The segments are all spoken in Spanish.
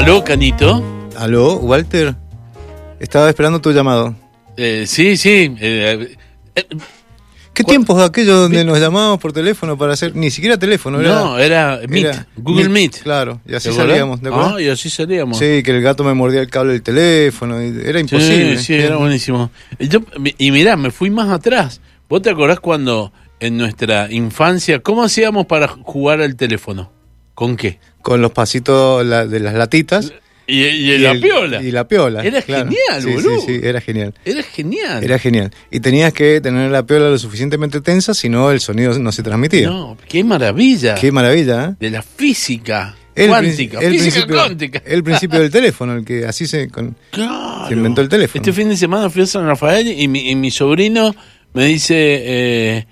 Aló, Canito. Aló, Walter. Estaba esperando tu llamado. Eh, sí, sí. eh, eh, ¿Qué tiempos aquellos donde nos llamábamos por teléfono para hacer ni siquiera teléfono? Era, no, era Meet, era Google Meet. Claro, y así salíamos, ¿de acuerdo? Ah, y así salíamos. Sí, que el gato me mordía el cable del teléfono, y era imposible. Sí, sí, era buenísimo. Yo- y mirá, me fui más atrás. ¿Vos te acordás cuando en nuestra infancia, cómo hacíamos para jugar al teléfono? ¿Con qué? Con los pasitos la- de las latitas. Y, y la el- piola. Y la piola. Era claro. genial, Sí, boludo. Sí, sí, era genial. Era genial. Era genial. Y tenías que tener la piola lo suficientemente tensa, si no el sonido no se transmitía. No, qué maravilla. Qué maravilla, ¿eh? De la física El cuántica. el física principio, cuántica. El principio del teléfono, el que así se... con- Claro. Se inventó el teléfono. Este fin de semana fui a San Rafael y mi, y mi sobrino me dice, eh,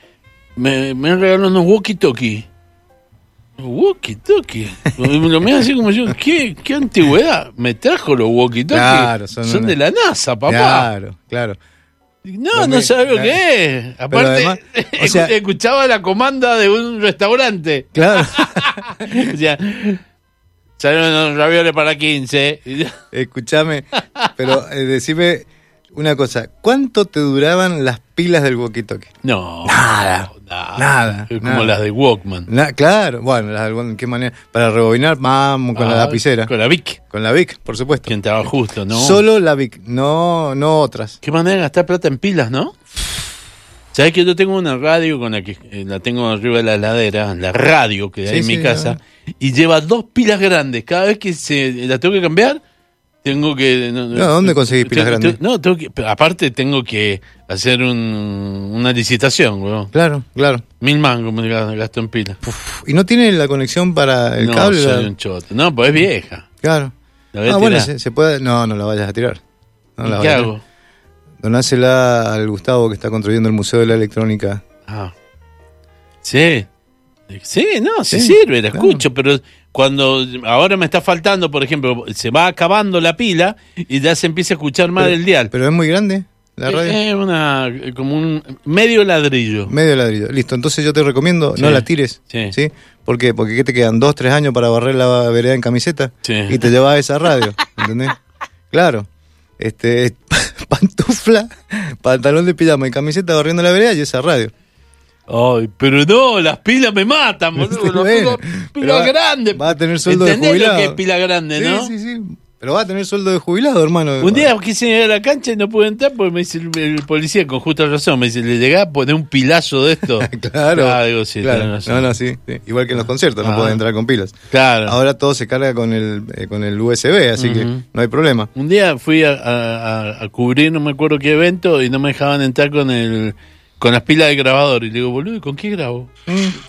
me, me han regalado unos walkie-talkie. Walkie-talkie. Me lo mira así como yo, ¿qué, qué antigüedad? Me trajo los walkie-talkie. Claro, son son una- de la NASA, papá. Claro, claro. No, Los no me- sabe lo que es. Aparte, además, o sea- escuchaba la comanda de un restaurante. Claro. o sea, salieron unos ravioles para 15. Y yo, Escúchame, pero eh, decime una cosa. ¿Cuánto te duraban las pilas del walkie-talkie? No, Nada, nada. nada, Es como nada. las de Walkman. Na- claro, bueno, las del- ¿qué manera? Para rebobinar, vamos, con la Ah, lapicera. Con la Vic. Con la Vic, por supuesto. Quien estaba justo, ¿no? Solo la Vic, no, no otras. Qué manera de gastar plata en pilas, ¿no? ¿Sabes que yo tengo una radio con la que eh, la tengo arriba de la heladera, la radio que hay Sí, en mi sí, casa, y lleva dos pilas grandes. Cada vez que se la tengo que cambiar, tengo que. No, No, ¿dónde conseguís pilas grandes? No, tengo que, aparte tengo que hacer un- una licitación, weón. Claro, claro. Mil mangos me gasto en pilas. Uf, ¿Y no tiene la conexión para el no, cable? soy La- un choto. No, pues es vieja. Claro. La voy a Ah, bueno, se, se puede. No, no la vayas a tirar. No ¿Y la ¿Qué hago? Donásela al Gustavo que está construyendo el Museo de la Electrónica. Ah. Sí. Sí, no, sí, Sí, sirve, la claro. escucho, pero cuando ahora me está faltando, por ejemplo, se va acabando la pila y ya se empieza a escuchar más el dial. Pero es muy grande la radio. Es una como un medio ladrillo. Medio ladrillo. Listo, entonces yo te recomiendo, no la tires. Sí. ¿Sí? ¿Por qué? Porque ¿qué te quedan? ¿Dos, tres años para barrer la vereda en camiseta? Sí. Y te llevas esa radio, ¿entendés? Claro. Este, pantufla, pantalón de pijama y camiseta barriendo la vereda y esa radio. Ay, pero no, las pilas me matan, boludo. Las Bueno, pilas- grandes. va a tener sueldo de ¿Entendés lo jubilado. que es pila grande, no? Sí, sí, sí. Pero va a tener sueldo de jubilado, hermano. Un día quise ir a la cancha y no pude entrar porque me dice el, el policía con justa razón, me dice, le llegás a poner un pilazo de esto. Claro. Ah, digo, sí, claro. razón. No, no, sí, sí. Igual que en los conciertos, Ah. no pueden entrar con pilas. Claro. Ahora todo se carga con el, eh, con el USB, así que no hay problema. Un día fui a, a- a- a cubrir, no me acuerdo qué evento, y no me dejaban entrar con el con las pilas de grabador. Y le digo, boludo, ¿y ¿con qué grabo?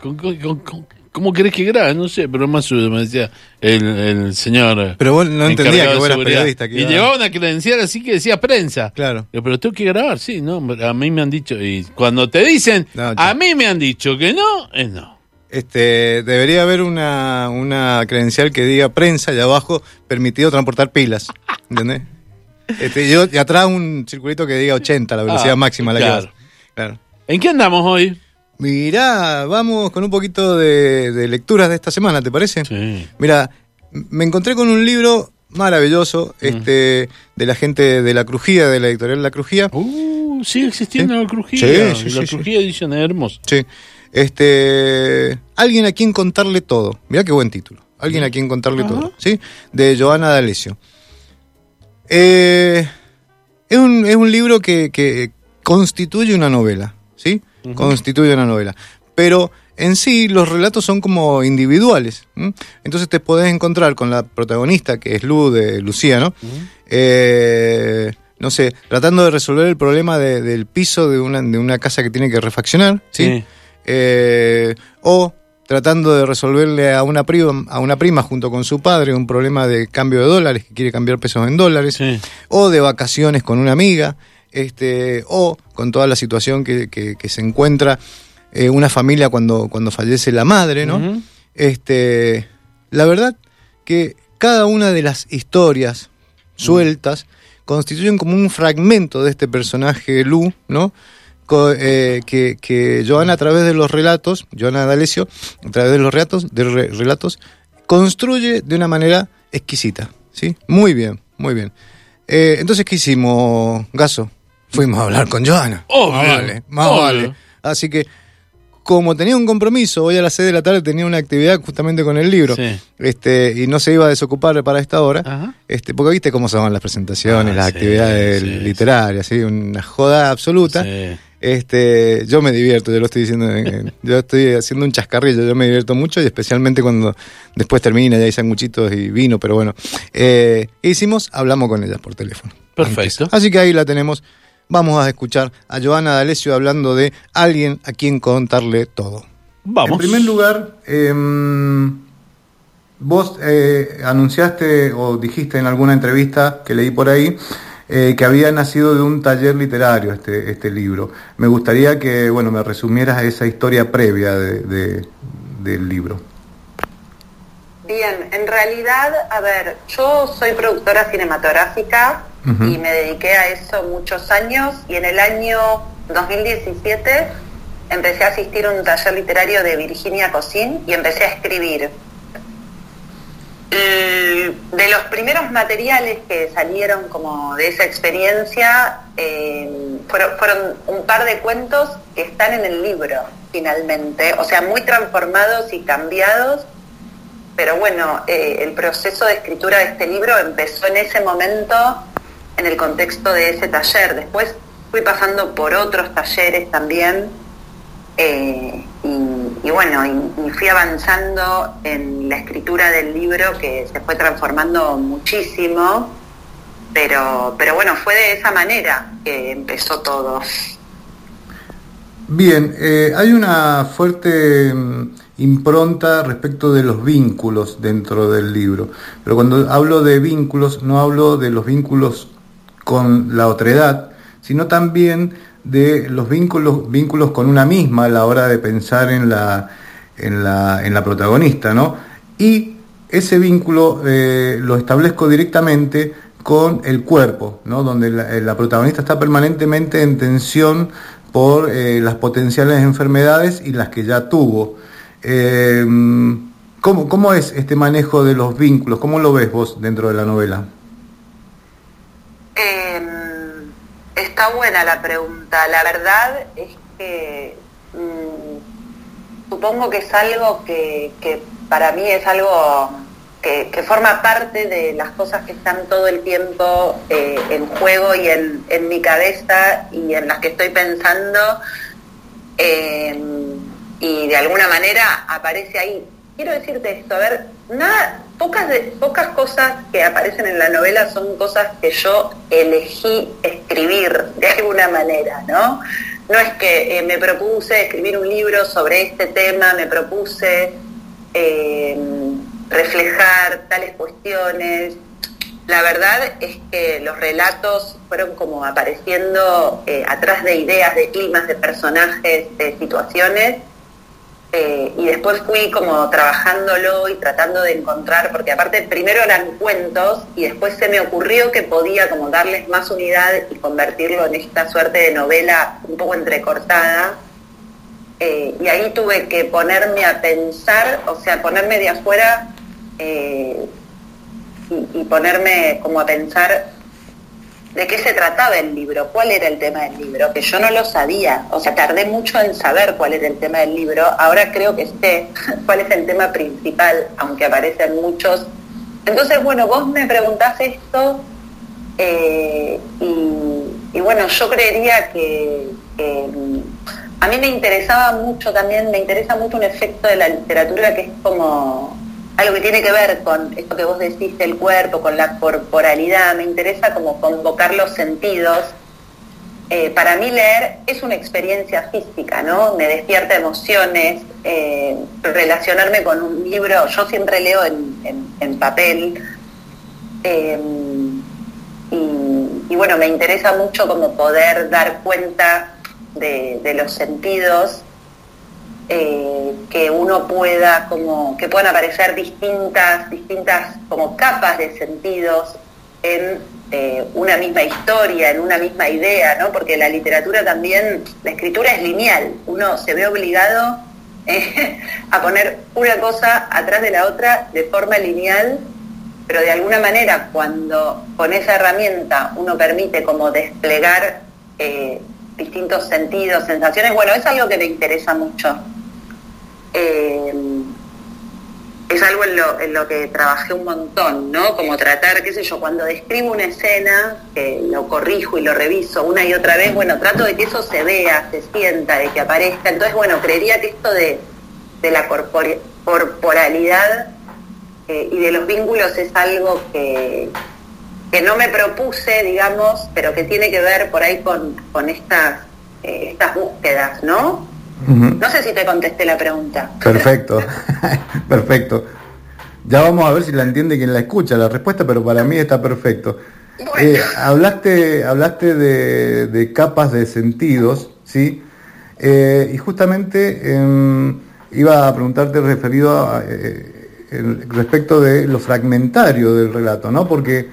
¿Con- con- con- ¿Cómo querés que grabe? No sé, pero más suyo, me decía el, el señor. Pero vos no entendías que vos eras periodista. que y iba- llevaba una credencial así que decía prensa. Claro. Pero tengo que grabar, sí, no, a mí me han dicho. Y cuando te dicen, No, a mí me han dicho que no, es no. Este, debería haber una, una credencial que diga prensa y abajo permitido transportar pilas. ¿Entendés? Este, yo- y atrás un circulito que diga 80, la velocidad Ah, máxima a la claro. que. Claro. ¿En qué andamos hoy? Mirá, vamos con un poquito de, de lecturas de esta semana, ¿te parece? Sí. Mira, me encontré con un libro maravilloso, Mm. este, de la gente de La Crujía, de la editorial La Crujía. Uh, sigue existiendo Sí. la crujía. Sí, sí, la crujía edición es hermosa. Sí. Este, alguien a quien contarle todo. Mirá qué buen título. Alguien a quien contarle Ajá. todo. ¿Sí? De Joana D'Alessio. Eh, es, un, es un libro que, que constituye una novela. ¿Sí? Constituye una novela. Pero en sí los relatos son como individuales. ¿m? Entonces te podés encontrar con la protagonista, que es Lu de Lucía, ¿no? Eh, no sé, tratando de resolver el problema de- del piso de una, de una casa que tiene que refaccionar, ¿sí? Sí. Eh, o tratando de resolverle a una, prima, a una prima junto con su padre un problema de cambio de dólares, que quiere cambiar pesos en dólares, Sí. o de vacaciones con una amiga, este, o con toda la situación que, que- que se encuentra eh, una familia cuando, cuando fallece la madre, ¿no? Este, la verdad que cada una de las historias sueltas constituyen como un fragmento de este personaje Lu, ¿no? Co- eh, que, que Joana a través de los relatos, Joana D'Alessio, a través de los relatos, de re- relatos, construye de una manera exquisita, ¿sí? Muy bien, muy bien. Eh, entonces, ¿qué hicimos, Gaso? Fuimos a hablar con Joana. Obvio, Más vale, más obvio. vale. Así que, como tenía un compromiso, hoy a las 6 de la tarde tenía una actividad justamente con el libro, Sí. este, y no se iba a desocupar para esta hora, Ajá. este, porque viste cómo se van las presentaciones, Ah, las sí, actividades sí, literarias, una joda absoluta. Este, yo me divierto, yo lo estoy diciendo, en- yo estoy haciendo un chascarrillo, yo me divierto mucho y especialmente cuando después termina, ya hay sanguchitos y vino, pero bueno. Eh, ¿qué hicimos? Hablamos con ella por teléfono. Perfecto. Antes. Así que ahí la tenemos. Vamos a escuchar a Joana D'Alessio hablando de alguien a quien contarle todo. Vamos. En primer lugar, em, vos eh, anunciaste o dijiste en alguna entrevista que leí por ahí eh, que había nacido de un taller literario este, este libro. Me gustaría que bueno me resumieras esa historia previa de- de- del libro. Bien, en realidad, a ver, yo soy productora cinematográfica Y me dediqué a eso muchos años y en el año 2017 empecé a asistir a un taller literario de Virginia Cosín y empecé a escribir. De los primeros materiales que salieron como de esa experiencia eh, fueron, fueron un par de cuentos que están en el libro finalmente, o sea, muy transformados y cambiados. Pero bueno, eh, el proceso de escritura de este libro empezó en ese momento en el contexto de ese taller. Después fui pasando por otros talleres también eh, y, bueno, y fui avanzando en la escritura del libro que se fue transformando muchísimo, pero, pero bueno, fue de esa manera que empezó todo. Bien, eh, hay una fuerte mm, impronta respecto de los vínculos dentro del libro, pero cuando hablo de vínculos no hablo de los vínculos con la otredad, sino también de los vínculos, vínculos con una misma a la hora de pensar en la, en la, en la protagonista, ¿no? Y ese vínculo eh, lo establezco directamente con el cuerpo, ¿no? donde la, eh, protagonista está permanentemente en tensión por eh, las potenciales enfermedades y las que ya tuvo. ¿cómo, ¿Cómo es este manejo de los vínculos? ¿Cómo lo ves vos dentro de la novela? Eh, está buena la pregunta. La verdad es que mm, supongo que es algo que, que para mí es algo que, forma parte de las cosas que están todo el tiempo eh, en juego y en, en mi cabeza y en las que estoy pensando. Eh, y de alguna manera aparece ahí. Quiero decirte esto, a ver, nada, pocas, pocas cosas que aparecen en la novela son cosas que yo elegí escribir de alguna manera, ¿no? No es que eh, me propuse escribir un libro sobre este tema, me propuse eh, reflejar tales cuestiones. La verdad es que los relatos fueron como apareciendo eh, atrás de ideas, de climas, de personajes, de situaciones, y después fui como trabajándolo y tratando de encontrar, porque aparte primero eran cuentos y después se me ocurrió que podía como darles más unidad y convertirlo en esta suerte de novela un poco entrecortada. Eh, y ahí tuve que ponerme a pensar, o sea, ponerme de afuera eh, y ponerme como a pensar de qué se trataba el libro, cuál era el tema del libro, que yo no lo sabía, o sea, tardé mucho en saber cuál era el tema del libro, ahora creo que sé cuál es el tema principal, aunque aparecen muchos. Entonces, bueno, vos me preguntás esto eh, y, bueno, yo creería que, que a mí me interesaba mucho también, me interesa mucho un efecto de la literatura que es como algo que tiene que ver con esto que vos decís del cuerpo, con la corporalidad, me interesa como convocar los sentidos. Eh, para mí leer es una experiencia física, ¿no? Me despierta emociones, eh, relacionarme con un libro, yo siempre leo en, en, papel, eh, y, bueno, me interesa mucho como poder dar cuenta de los sentidos eh, que uno pueda como que puedan aparecer distintas distintas como capas de sentidos en eh, una misma historia en una misma idea no porque la literatura también la escritura es lineal uno se ve obligado eh, a poner una cosa atrás de la otra de forma lineal pero de alguna manera cuando con esa herramienta uno permite como desplegar distintos sentidos, sensaciones, bueno, es algo que me interesa mucho. Eh, es algo en lo, en lo que trabajé un montón, ¿no? Como tratar, qué sé yo, cuando describo una escena, que lo corrijo y lo reviso una y otra vez, bueno, trato de que eso se vea, se sienta, de que aparezca. Entonces, bueno, creería que esto de, la corporalidad eh, y de los vínculos es algo que, que no me propuse, digamos, pero que tiene que ver por ahí con, con estas, eh, estas búsquedas, ¿no? No sé si te contesté la pregunta. Perfecto, perfecto. Ya vamos a ver si la entiende quien la escucha la respuesta, pero para mí está perfecto. Eh, hablaste hablaste de, capas de sentidos, ¿sí? Eh, y justamente em, iba a preguntarte referido a, eh, respecto de lo fragmentario del relato, ¿no? Porque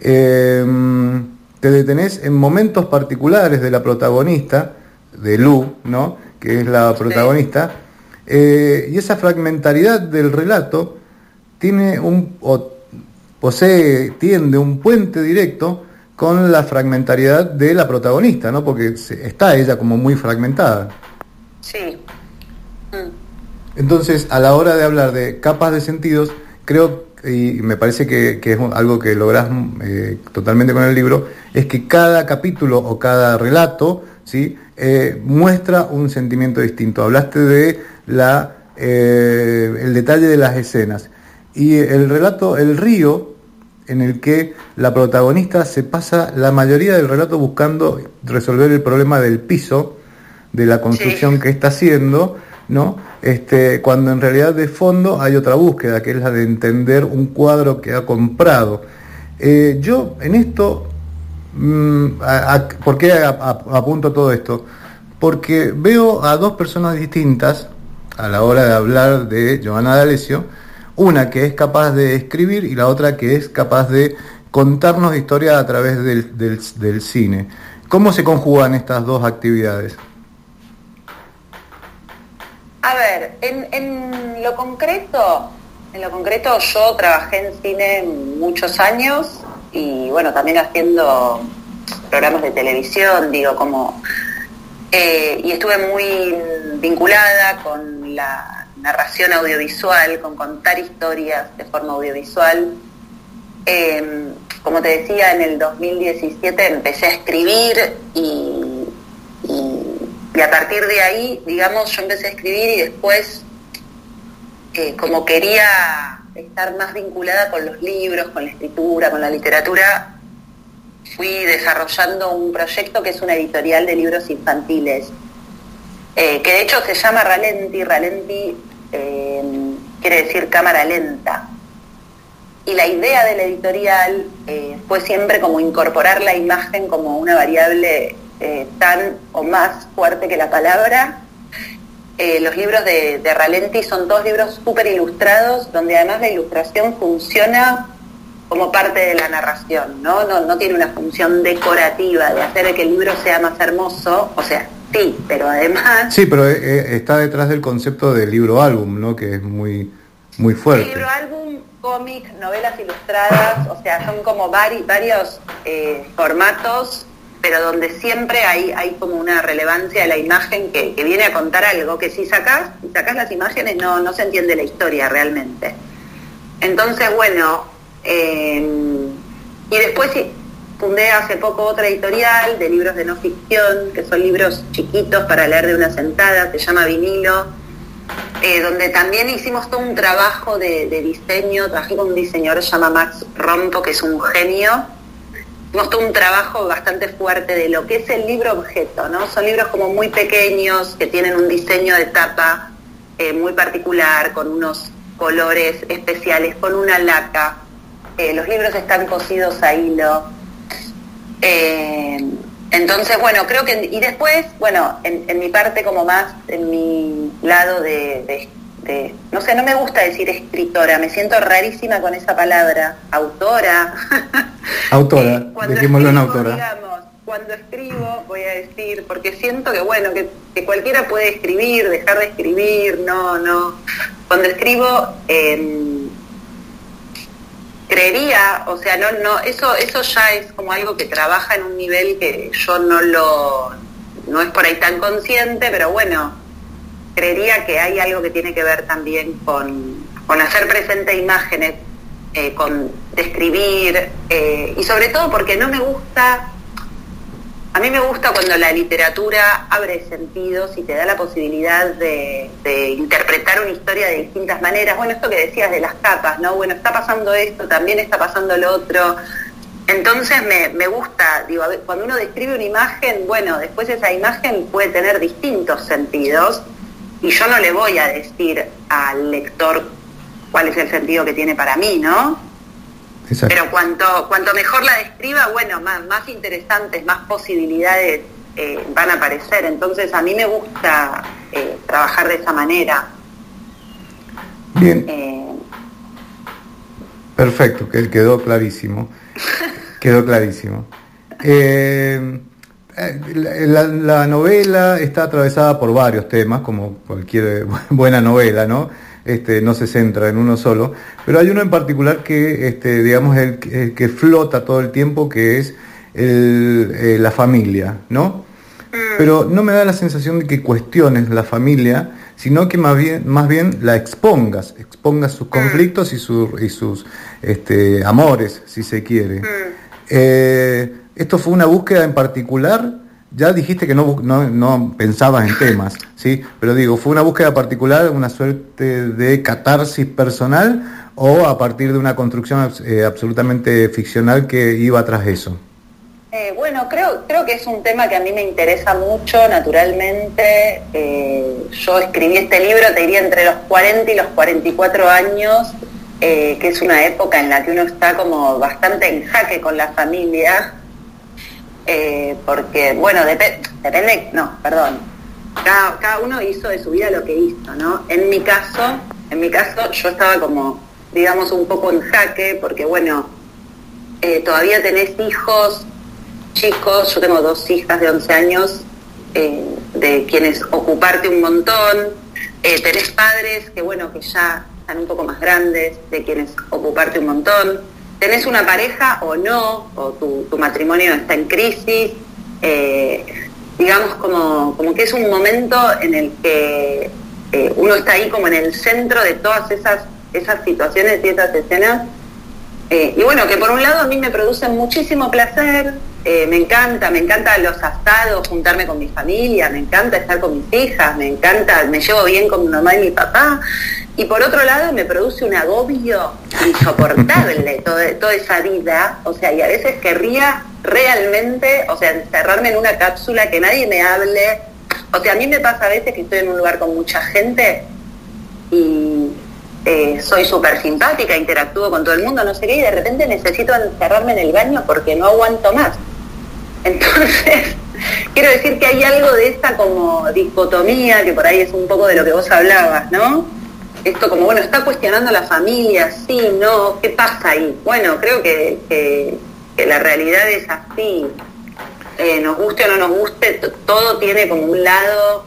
em, te detenés en momentos particulares de la protagonista, de Lu, ¿no? Que es la protagonista, eh, y esa fragmentariedad del relato tiene un, posee, tiende un puente directo con la fragmentariedad de la protagonista, ¿no? Porque está ella como muy fragmentada. Sí. Mm. Entonces, a la hora de hablar de capas de sentidos, creo, y me parece que, es algo que logras eh, totalmente con el libro, es que cada capítulo o cada relato, ¿sí? Eh, muestra un sentimiento distinto. Hablaste de la, eh, el detalle de las escenas. Y el relato El río, en el que la protagonista se pasa la mayoría del relato buscando resolver el problema del piso, de la construcción que está haciendo, ¿no? Este, cuando en realidad de fondo hay otra búsqueda, que es la de entender un cuadro que ha comprado. Eh, yo en esto ¿Por qué apunto todo esto? Porque veo a dos personas distintas a la hora de hablar de Giovanna D'Alessio, una que es capaz de escribir y la otra que es capaz de contarnos historias a través del, cine. ¿Cómo se conjugan estas dos actividades? A ver, en, lo concreto, en lo concreto yo trabajé en cine muchos años y bueno, también haciendo programas de televisión, digo, como... Eh, y estuve muy vinculada con la narración audiovisual, con contar historias de forma audiovisual. Em, como te decía, en el 2017 empecé a escribir y, y, a partir de ahí, digamos, yo empecé a escribir y después, eh, como quería estar más vinculada con los libros, con la escritura, con la literatura, fui desarrollando un proyecto que es una editorial de libros infantiles, eh, que de hecho se llama Ralenti. Ralenti eh, quiere decir cámara lenta. Y la idea de la editorial eh, fue siempre como incorporar la imagen como una variable tan o más fuerte que la palabra eh, los libros de, Ralenti son dos libros súper ilustrados, donde además la ilustración funciona como parte de la narración, ¿no? ¿no? tiene una función decorativa de hacer que el libro sea más hermoso, o sea, sí, pero además... Sí, pero eh, eh, está detrás del concepto del libro álbum, ¿no? Que es muy, muy fuerte. libro álbum, cómic, novelas ilustradas, o sea, son como varios formatos pero donde siempre hay, hay como una relevancia de la imagen que, viene a contar algo, que si sacás, si sacás las imágenes no, no se entiende la historia realmente. Entonces, bueno, eh, y después fundé hace poco otra editorial de libros de no ficción, que son libros chiquitos para leer de una sentada, se llama Vinilo, eh, donde también hicimos todo un trabajo de, de diseño, trabajé con un diseñador que se llama Max Rompo, que es un genio, hemos un trabajo bastante fuerte de lo que es el libro objeto, ¿no? Son libros como muy pequeños, que tienen un diseño de tapa eh, muy particular, con unos colores especiales, con una laca. Eh, los libros están cosidos a hilo. Eh, entonces, bueno, creo que... Y después, bueno, en, mi parte como más, en mi lado de no sé, no me gusta decir escritora, me siento rarísima con esa palabra, autora. Autora, dejémoslo en autora. Digamos, cuando escribo, voy a decir, porque siento que bueno, que, cualquiera puede escribir, dejar de escribir, no, no. Cuando escribo, em, creería, o sea, no, no, eso, eso ya es como algo que trabaja en un nivel que yo no lo, no es por ahí tan consciente, pero bueno, creería que hay algo que tiene que ver también con, con hacer presente imágenes, eh, con describir, eh, y sobre todo porque no me gusta a mí me gusta cuando la literatura abre sentidos y te da la posibilidad de, interpretar una historia de distintas maneras. Bueno, esto que decías de las capas, ¿no? Bueno, está pasando esto, también está pasando lo otro. Entonces me, gusta, digo, cuando uno describe una imagen, bueno, después esa imagen puede tener distintos sentidos y yo no le voy a decir al lector cuál es el sentido que tiene para mí, ¿no? Pero cuanto, cuanto mejor la describa, bueno, más, más interesantes, más posibilidades eh, van a aparecer. Entonces a mí me gusta eh, trabajar de esa manera. Bien. Eh, Perfecto, que quedó clarísimo. quedó clarísimo. La, la, novela está atravesada por varios temas, como cualquier buena novela, ¿no? Este, no se centra en uno solo, pero hay uno en particular que, este, digamos, el, que flota todo el tiempo, que es eh, la familia, ¿no? Pero no me da la sensación de que cuestiones la familia, sino que más bien, más bien la expongas, expongas sus conflictos y, sus este, amores, si se quiere. Mm. Eh, esto fue una búsqueda en particular ya dijiste que no, pensabas en temas, ¿sí? Pero digo, ¿fue una búsqueda particular, una suerte de catarsis personal o a partir de una construcción eh, absolutamente ficcional que iba tras eso? Eh, bueno, creo, creo que es un tema que a mí me interesa mucho, naturalmente. Eh, yo escribí este libro, te diría, entre los 40 y los 44 años, que es una época en la que uno está como bastante en jaque con la familia, eh, porque, bueno, depende, no, perdón, cada, uno hizo de su vida lo que hizo, ¿no? En mi caso, en mi caso yo estaba como, digamos, un poco en jaque, porque, bueno, eh, todavía tenés hijos chicos, yo tengo dos hijas de 11 años, eh, de quienes ocuparte un montón, tenés padres que, bueno, que ya están un poco más grandes, de quienes ocuparte un montón, tenés una pareja o no, o tu, matrimonio está en crisis, eh, digamos como, como que es un momento en el que eh, uno está ahí como en el centro de todas esas, esas situaciones y esas escenas. Eh, y bueno, que por un lado a mí me producen muchísimo placer, me encanta, me encanta los asados, juntarme con mi familia, me encanta estar con mis hijas, me encanta, me llevo bien con mi mamá y mi papá, y por otro lado me produce un agobio insoportable toda, esa vida, o sea, y a veces querría realmente, o sea, encerrarme en una cápsula, que nadie me hable, o sea, a mí me pasa a veces que estoy en un lugar con mucha gente y eh, soy súper simpática, interactúo con todo el mundo, no sé qué, y de repente necesito encerrarme en el baño porque no aguanto más. Entonces, quiero decir que hay algo de esta como dicotomía, que por ahí es un poco de lo que vos hablabas, ¿no? Esto como, bueno, está cuestionando la familia, sí, no, ¿qué pasa ahí? Bueno, creo que, la realidad es así. Eh, nos guste o no nos guste, todo tiene como un lado,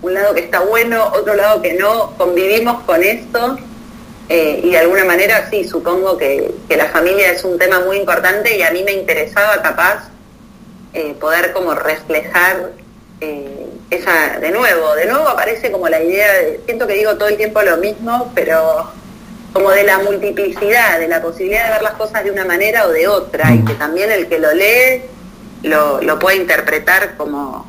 un lado que está bueno, otro lado que no, convivimos con esto eh, y de alguna manera sí, supongo que, la familia es un tema muy importante y a mí me interesaba capaz eh, poder como reflejar esa, de nuevo, de nuevo aparece como la idea, de, siento que digo todo el tiempo lo mismo, pero como de la multiplicidad, de la posibilidad de ver las cosas de una manera o de otra, y que también el que lo lee lo, lo puede interpretar como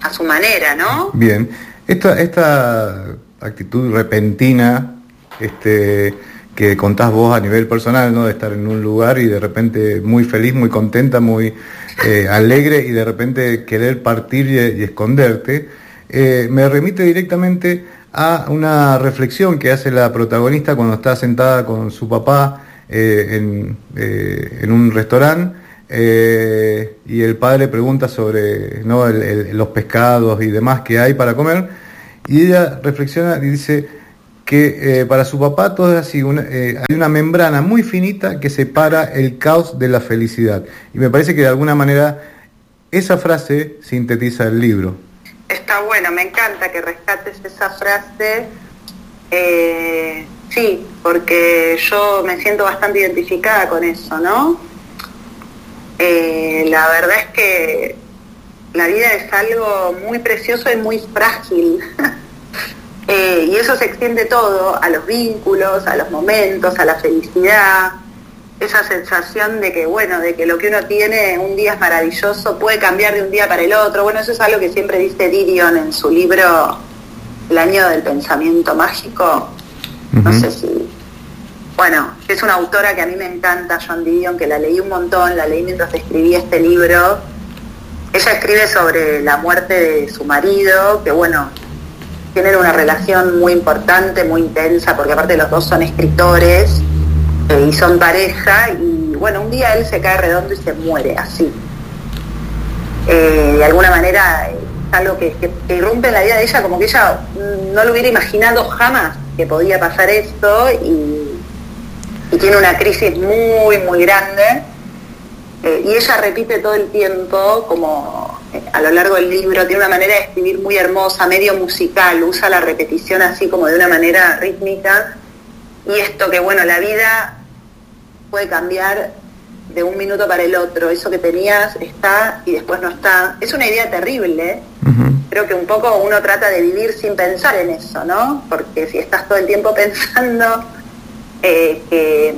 a su manera, ¿no? Bien, esta, esta actitud repentina, este que contás vos a nivel personal, ¿no? De estar en un lugar y de repente muy feliz, muy contenta, muy eh, alegre y de repente querer partir y, esconderte, eh, me remite directamente a una reflexión que hace la protagonista cuando está sentada con su papá eh, en, un restaurante y el padre pregunta sobre los pescados y demás que hay para comer y ella reflexiona y dice, que eh, para su papá todo es así, eh, hay una membrana muy finita que separa el caos de la felicidad. Y me parece que de alguna manera esa frase sintetiza el libro. Está bueno, me encanta que rescates esa frase. Eh, sí, porque yo me siento bastante identificada con eso, ¿no? La verdad es que la vida es algo muy precioso y muy frágil. Eh, y eso se extiende todo, a los vínculos, a los momentos, a la felicidad, esa sensación de que, bueno, de que lo que uno tiene un día es maravilloso, puede cambiar de un día para el otro. Bueno, eso es algo que siempre dice Dirion en su libro El año del pensamiento mágico. No sé si... Bueno, es una autora que a mí me encanta, John Didion, que la leí un montón, la leí mientras escribí este libro. Ella escribe sobre la muerte de su marido, que bueno, tienen una relación muy importante, muy intensa, porque aparte los dos son escritores eh, y son pareja, y bueno, un día él se cae redondo y se muere así. Eh, de alguna manera es algo que, que, irrumpe en la vida de ella, como que ella no lo hubiera imaginado jamás que podía pasar esto, y, y tiene una crisis muy, muy grande. Eh, y ella repite todo el tiempo como a lo largo del libro, tiene una manera de escribir muy hermosa, medio musical, usa la repetición así como de una manera rítmica. Y esto que, bueno, la vida puede cambiar de un minuto para el otro, eso que tenías está y después no está. Es una idea terrible. Creo que un poco uno trata de vivir sin pensar en eso, ¿no? Porque si estás todo el tiempo pensando eh, que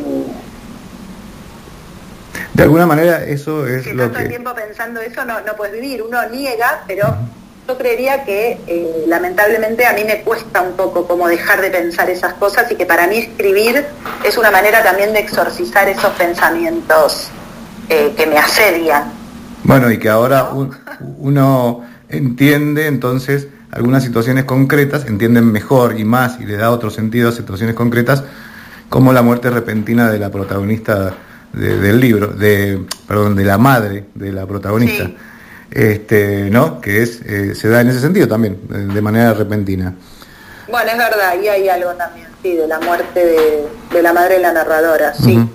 de alguna manera eso es si lo estás todo el tiempo pensando eso no, no puedes vivir. Uno niega, pero yo creería que eh, lamentablemente a mí me cuesta un poco como dejar de pensar esas cosas y que para mí escribir es una manera también de exorcizar esos pensamientos eh, que me asedian. Bueno, y que ahora uno entiende entonces algunas situaciones concretas, entienden mejor y más y le da otro sentido a situaciones concretas, como la muerte repentina de la protagonista del libro, de, perdón, de la madre de la protagonista, este, ¿no? Que es, eh, se da en ese sentido también, de manera repentina. Bueno, es verdad, y hay algo también, sí, de la muerte de, la madre de la narradora, sí.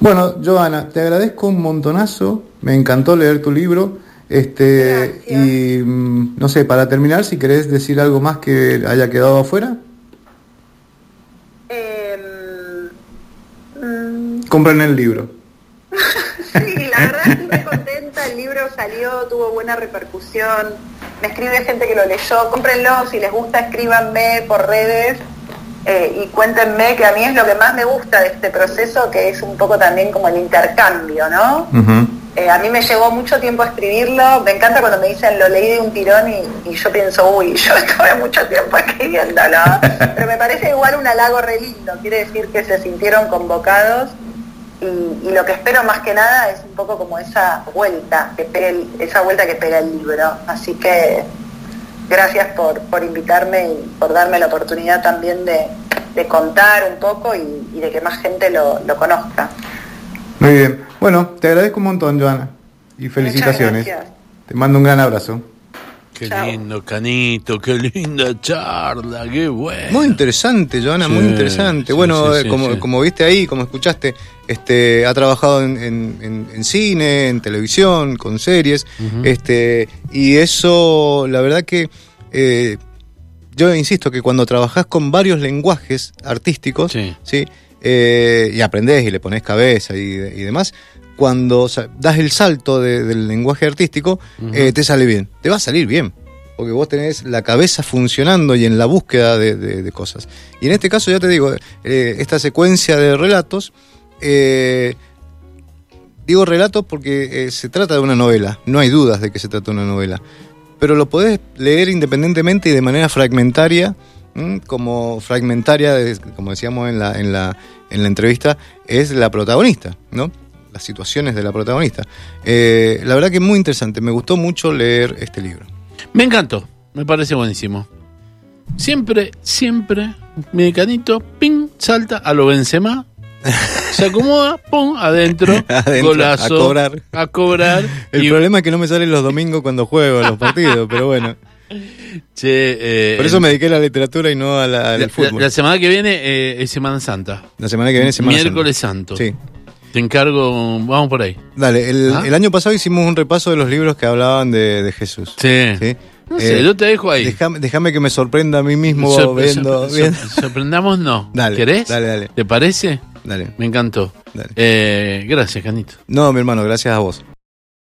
Bueno, Joana, te agradezco un montonazo, me encantó leer tu libro. Este, y mm, no sé, para terminar, si querés decir algo más que haya quedado afuera. Compren el libro. sí, la verdad estoy muy contenta, el libro salió, tuvo buena repercusión, me escribe gente que lo leyó, cómprenlo, si les gusta escríbanme por redes eh, y cuéntenme que a mí es lo que más me gusta de este proceso, que es un poco también como el intercambio, ¿no? Eh, a mí me llevó mucho tiempo escribirlo, me encanta cuando me dicen lo leí de un tirón y, yo pienso, uy, yo estuve mucho tiempo escribiéndolo, pero me parece igual un halago re lindo, quiere decir que se sintieron convocados y, lo que espero más que nada es un poco como esa vuelta que pegue esa vuelta que pega el libro. Así que gracias por, por invitarme y por darme la oportunidad también de, contar un poco y, de que más gente lo, conozca. Muy bien. Bueno te agradezco un montón Joana y felicitaciones. te mando un gran abrazo Qué lindo, Canito, qué linda charla, qué bueno. Muy interesante, Joana, muy interesante. bueno, eh, como, como viste ahí, como escuchaste, este, ha trabajado en, cine, en televisión, con series, este, y eso, la verdad que eh, yo insisto que cuando trabajas con varios lenguajes artísticos, sí. Eh, y aprendés y le pones cabeza y, demás, cuando das el salto del lenguaje artístico, eh, te sale bien, te va a salir bien porque vos tenés la cabeza funcionando y en la búsqueda de, cosas. Y en este caso, ya te digo, esta secuencia de relatos eh, digo relatos porque eh, se trata de una novela, no hay dudas de que se trata de una novela, pero lo podés leer independientemente y de manera fragmentaria, como fragmentaria, como decíamos en la, en, la, en la entrevista, es la protagonista, ¿no? Las situaciones de la protagonista. Eh, la verdad que es muy interesante, me gustó mucho leer este libro. Me encantó, me parece buenísimo. Siempre, siempre, mi canito, ping, salta a lo Benzema se acomoda, pum, adentro, golazo, a cobrar. A cobrar. El problema es que no me salen los domingos cuando juego los partidos, pero bueno. Che, eh, Por eso me dediqué a la literatura y no al fútbol. La, semana que viene eh, es Semana Santa. La semana que viene es Semana Miércoles Santo. Sí. Te encargo, vamos por ahí. Dale, el, ¿Ah? año pasado hicimos un repaso de los libros que hablaban de, Jesús. Sí. ¿sí? No sé, Eh, yo te dejo ahí. Déjame, que me sorprenda a mí mismo viendo, viendo- sor- sorprendamos no. Dale, ¿Querés? dale, dale. ¿Te parece? Dale. Me encantó. Dale. Eh, gracias, Canito. No, mi hermano, gracias a vos.